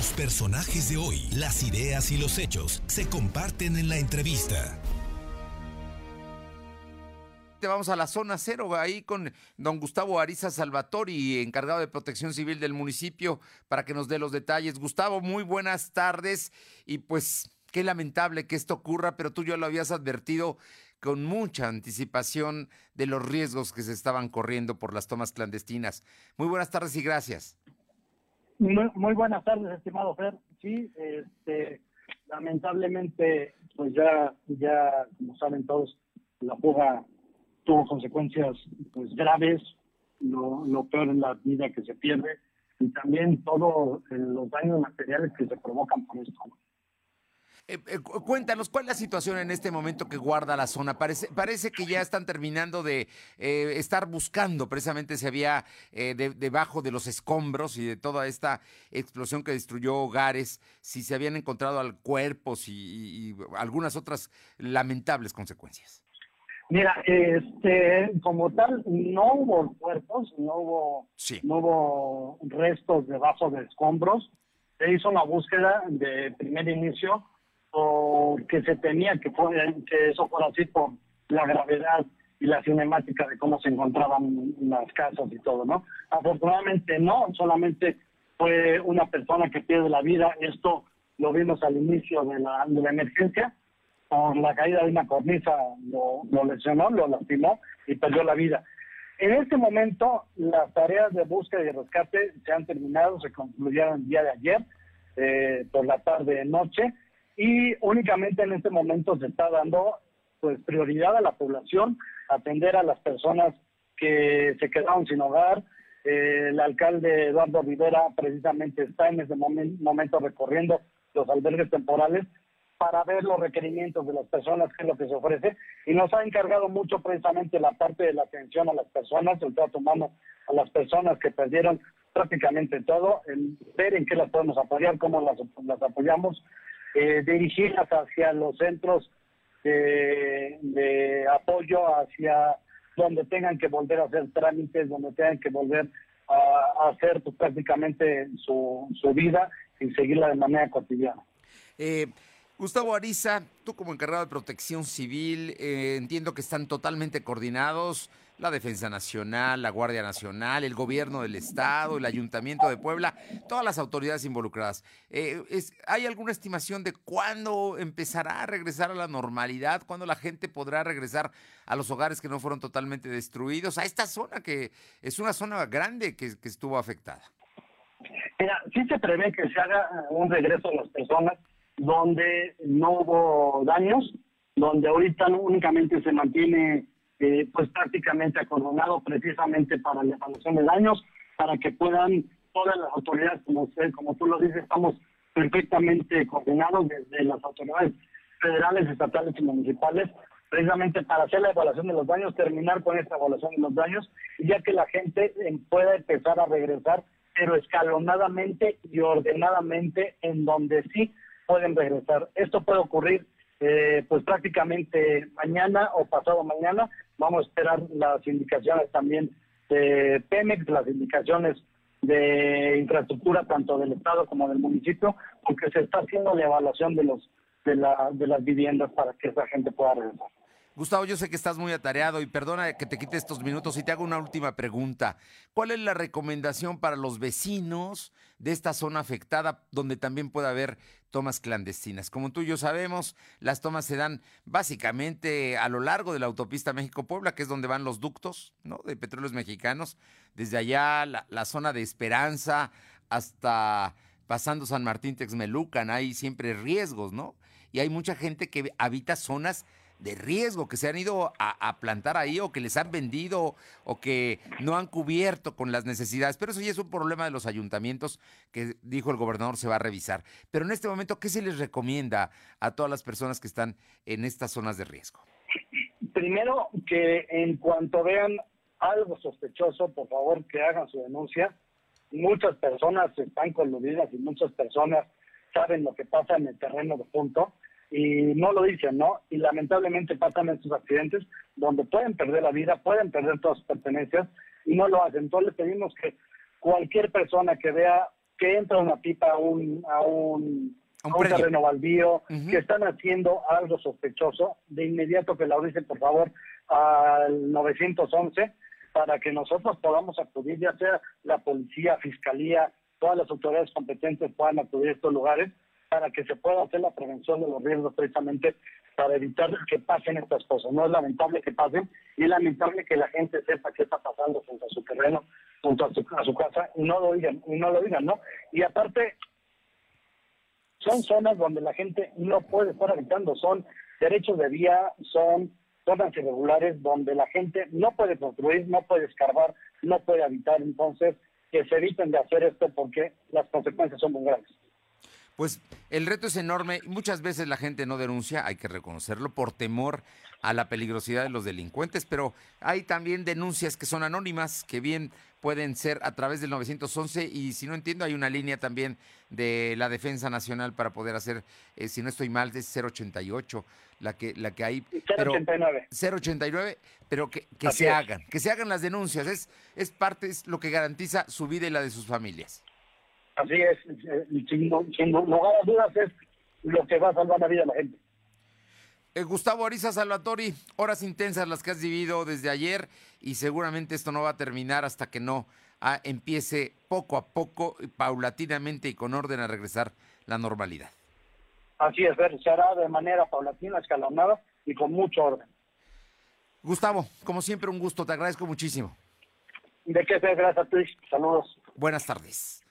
Los personajes de hoy, las ideas y los hechos se comparten en la entrevista. Vamos a la zona cero, ahí con don Gustavo Ariza Salvatori, encargado de protección civil del municipio, para que nos dé los detalles. Gustavo, muy buenas tardes y pues qué lamentable que esto ocurra, pero tú ya lo habías advertido con mucha anticipación de los riesgos que se estaban corriendo por las tomas clandestinas. Muy buenas tardes y gracias. Muy, buenas tardes, estimado Fer. Sí, este, lamentablemente, pues ya, ya, como saben todos, la fuga tuvo consecuencias pues graves, lo, lo peor es la vida que se pierde y también todos los daños materiales que se provocan por esto. Eh, eh, cuéntanos, ¿cuál es la situación en este momento que guarda la zona? Parece, parece que ya están terminando de eh, estar buscando precisamente si había debajo de los escombros y de toda esta explosión que destruyó hogares, si se habían encontrado cuerpos y, y algunas otras lamentables consecuencias. Mira, este, como tal, no hubo cuerpos, no hubo, no hubo restos debajo de escombros. Se hizo una búsqueda de primer inicio que se temía que, que eso fuera así por la gravedad y la cinemática de cómo se encontraban las casas y todo, ¿no? Afortunadamente no, solamente fue una persona que pierde la vida. Esto lo vimos al inicio de la, de la emergencia. Por la caída de una cornisa lo, lo lesionó, lo lastimó y perdió la vida. En este momento, las tareas de búsqueda y rescate se han terminado, se concluyeron el día de ayer, eh, por la tarde noche y únicamente en este momento se está dando pues prioridad a la población, atender a las personas que se quedaron sin hogar. Eh, el alcalde Eduardo Rivera precisamente está en ese momento recorriendo los albergues temporales para ver los requerimientos de las personas, qué es lo que se ofrece, y nos ha encargado mucho precisamente la parte de la atención a las personas, el trato humano a las personas que perdieron prácticamente todo, en ver en qué las podemos apoyar, cómo las, las apoyamos, eh, dirigirlas hacia los centros de, apoyo, hacia donde tengan que volver a hacer trámites, donde tengan que volver a, hacer pues, prácticamente su, su vida y seguirla de manera cotidiana. Eh, Gustavo Ariza, tú como encargado de protección civil, eh, entiendo que están totalmente coordinados la Defensa Nacional, la Guardia Nacional, el Gobierno del Estado, el Ayuntamiento de Puebla, todas las autoridades involucradas. Eh, ¿Hay alguna estimación de cuándo empezará a regresar a la normalidad? ¿Cuándo la gente podrá regresar a los hogares que no fueron totalmente destruidos? A esta zona que es una zona grande que, que estuvo afectada. Mira, sí se prevé que se haga un regreso a las personas donde no hubo daños, donde ahorita únicamente se mantiene eh, pues prácticamente acordonado precisamente para la evaluación de daños, para que puedan todas las autoridades, como usted, como tú lo dices, estamos perfectamente coordinados desde las autoridades federales, estatales y municipales, precisamente para hacer la evaluación de los daños, terminar con esta evaluación de los daños, ya que la gente eh, pueda empezar a regresar, pero escalonadamente y ordenadamente en donde sí pueden regresar. Esto puede ocurrir eh, pues prácticamente mañana o pasado mañana. Vamos a esperar las indicaciones también de Pemex, las indicaciones de infraestructura tanto del Estado como del municipio, porque se está haciendo la evaluación de los de, la, de las viviendas para que esa gente pueda regresar. Gustavo, yo sé que estás muy atareado y perdona que te quite estos minutos y te hago una última pregunta. ¿Cuál es la recomendación para los vecinos de esta zona afectada donde también puede haber tomas clandestinas? Como tú y yo sabemos, las tomas se dan básicamente a lo largo de la autopista México-Puebla, que es donde van los ductos de petróleos mexicanos. Desde allá, la, la zona de Esperanza hasta pasando San Martín Texmelucan, hay siempre riesgos, ¿no? Y hay mucha gente que habita zonas de riesgo que se han ido a, plantar ahí o que les han vendido o que no han cubierto con las necesidades. Pero eso ya es un problema de los ayuntamientos que dijo el gobernador se va a revisar. Pero en este momento, ¿qué se les recomienda a todas las personas que están en estas zonas de riesgo? Primero, que en cuanto vean algo sospechoso, por favor que hagan su denuncia. Muchas personas están coludidas y muchas personas saben lo que pasa en el terreno de punto y no lo dicen, ¿no? Y lamentablemente pasan estos accidentes donde pueden perder la vida, pueden perder todas sus pertenencias y no lo hacen. Entonces le pedimos que cualquier persona que vea que entra una pipa a un, a un, un, terreno baldío, que están haciendo algo sospechoso, de inmediato que la avisen, por favor, al 911 para que nosotros podamos acudir, ya sea la policía, fiscalía, todas las autoridades competentes puedan acudir a estos lugares para que se pueda hacer la prevención de los riesgos precisamente para evitar que pasen estas cosas. No es lamentable que pasen y es lamentable que la gente sepa qué está pasando junto a su terreno, junto a su, a su casa y no lo digan, y no lo digan, ¿no? Y aparte, son zonas donde la gente no puede estar habitando, son derechos de vía, son zonas irregulares donde la gente no puede construir, no puede escarbar, no puede habitar, entonces que se eviten de hacer esto porque las consecuencias son muy grandes. Pues el reto es enorme. Muchas veces la gente no denuncia, hay que reconocerlo, por temor a la peligrosidad de los delincuentes, pero hay también denuncias que son anónimas, que bien pueden ser a través del 911 y si no entiendo hay una línea también de la Defensa Nacional para poder hacer, eh, si no estoy mal, es 088 la que la que hay 089 089 pero que, que se hagan que se hagan las denuncias. Es es parte es lo que garantiza su vida y la de sus familias Así es, sin, lugar a dudas es lo que va a salvar la vida de la gente. Eh, Gustavo Ariza Salvatori, horas intensas las que has vivido desde ayer y seguramente esto no va a terminar hasta que no ah, empiece poco a poco, paulatinamente y con orden a regresar la normalidad. Así es, se hará de manera paulatina, escalonada y con mucho orden. Gustavo, como siempre un gusto, te agradezco muchísimo. De qué ser, gracias a ti, saludos. Buenas tardes.